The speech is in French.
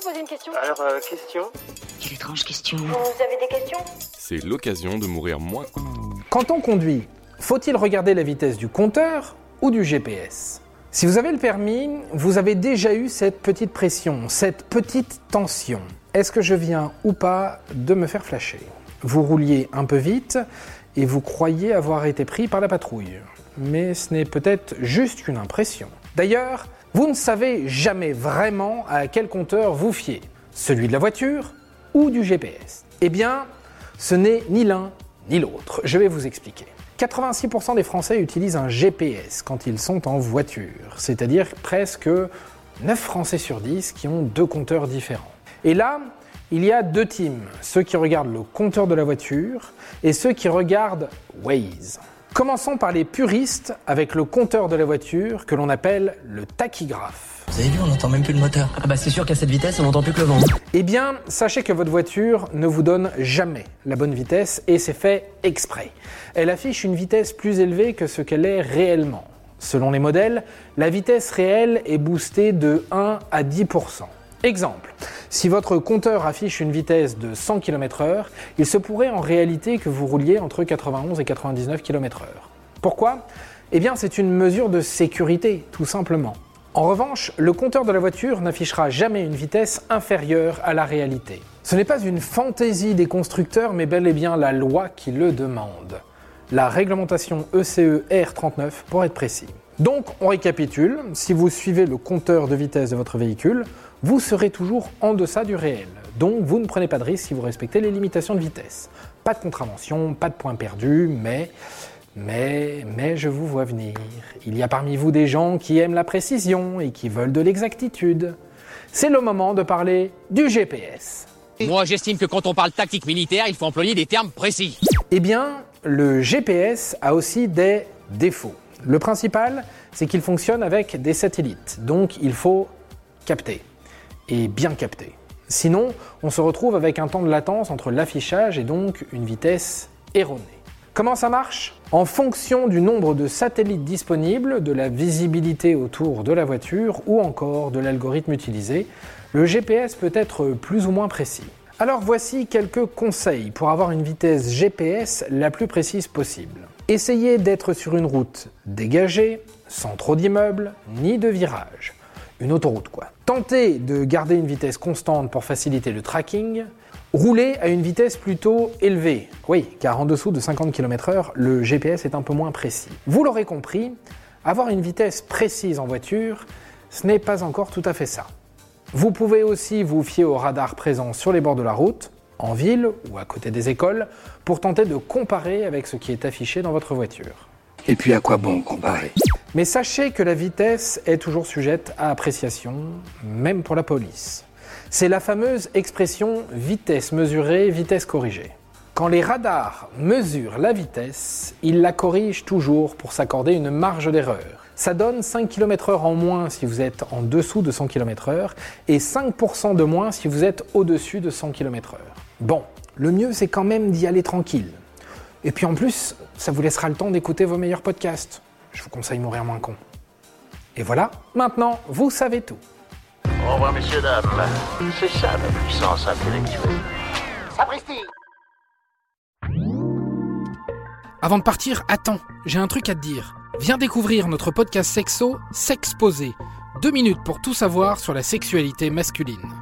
vous poser une question Alors, euh, question Quelle étrange question. Vous avez des questions? C'est l'occasion de mourir moins. Quand on conduit, faut-il regarder la vitesse du compteur ou du GPS Si vous avez le permis, vous avez déjà eu cette petite pression, cette petite tension. Est-ce que je viens ou pas de me faire flasher? Vous rouliez un peu vite et vous croyez avoir été pris par la patrouille. Mais ce n'est peut-être juste une impression. D'ailleurs, vous ne savez jamais vraiment à quel compteur vous fiez, celui de la voiture ou du GPS. Eh bien, ce n'est ni l'un ni l'autre. Je vais vous expliquer. 86% des Français utilisent un GPS quand ils sont en voiture, c'est-à-dire presque 9 Français sur 10 qui ont deux compteurs différents. Et là, il y a deux teams, ceux qui regardent le compteur de la voiture et ceux qui regardent Waze. Commençons par les puristes avec le compteur de la voiture que l'on appelle le tachygraphe. Vous avez vu, on n'entend même plus le moteur. Ah bah c'est sûr qu'à cette vitesse, on n'entend plus que le vent. Eh bien, sachez que votre voiture ne vous donne jamais la bonne vitesse et c'est fait exprès. Elle affiche une vitesse plus élevée que ce qu'elle est réellement. Selon les modèles, la vitesse réelle est boostée de 1 à 10%. Exemple, si votre compteur affiche une vitesse de 100 km/h, il se pourrait en réalité que vous rouliez entre 91 et 99 km/h. Pourquoi? Eh bien, c'est une mesure de sécurité, tout simplement. En revanche, le compteur de la voiture n'affichera jamais une vitesse inférieure à la réalité. Ce n'est pas une fantaisie des constructeurs, mais bel et bien la loi qui le demande. La réglementation ECE R39 pour être précis. Donc, on récapitule, si vous suivez le compteur de vitesse de votre véhicule, vous serez toujours en deçà du réel. Donc, vous ne prenez pas de risque si vous respectez les limitations de vitesse. Pas de contravention, pas de points perdus, mais mais, mais je vous vois venir. Il y a parmi vous des gens qui aiment la précision et qui veulent de l'exactitude. C'est le moment de parler du GPS. Moi, j'estime que quand on parle tactique militaire, il faut employer des termes précis. Eh bien, le GPS a aussi des défauts. Le principal, c'est qu'il fonctionne avec des satellites, donc il faut capter. Et bien capter. Sinon, on se retrouve avec un temps de latence entre l'affichage et donc une vitesse erronée. Comment ça marche? En fonction du nombre de satellites disponibles, de la visibilité autour de la voiture ou encore de l'algorithme utilisé, le GPS peut être plus ou moins précis. Alors voici quelques conseils pour avoir une vitesse GPS la plus précise possible. Essayez d'être sur une route dégagée, sans trop d'immeubles ni de virages. Une autoroute quoi. Tentez de garder une vitesse constante pour faciliter le tracking. Roulez à une vitesse plutôt élevée. Oui, car en dessous de 50 km/h, le GPS est un peu moins précis. Vous l'aurez compris, avoir une vitesse précise en voiture, ce n'est pas encore tout à fait ça. Vous pouvez aussi vous fier aux radars présents sur les bords de la route, en ville ou à côté des écoles, pour tenter de comparer avec ce qui est affiché dans votre voiture. Et puis à quoi bon comparer? Mais sachez que la vitesse est toujours sujette à appréciation, même pour la police. C'est la fameuse expression vitesse mesurée, vitesse corrigée. Quand les radars mesurent la vitesse, ils la corrigent toujours pour s'accorder une marge d'erreur. Ça donne 5 km/h en moins si vous êtes en dessous de 100 km/h et 5% de moins si vous êtes au-dessus de 100 km/h. Bon, le mieux c'est quand même d'y aller tranquille. Et puis en plus, ça vous laissera le temps d'écouter vos meilleurs podcasts. Je vous conseille Mourir moins con. Et voilà, maintenant vous savez tout. Au revoir, messieurs, dames. C'est ça la puissance intellectuelle. Sapristi Avant de partir, attends, j'ai un truc à te dire. Viens découvrir notre podcast sexo, S'exposer. Deux minutes pour tout savoir sur la sexualité masculine.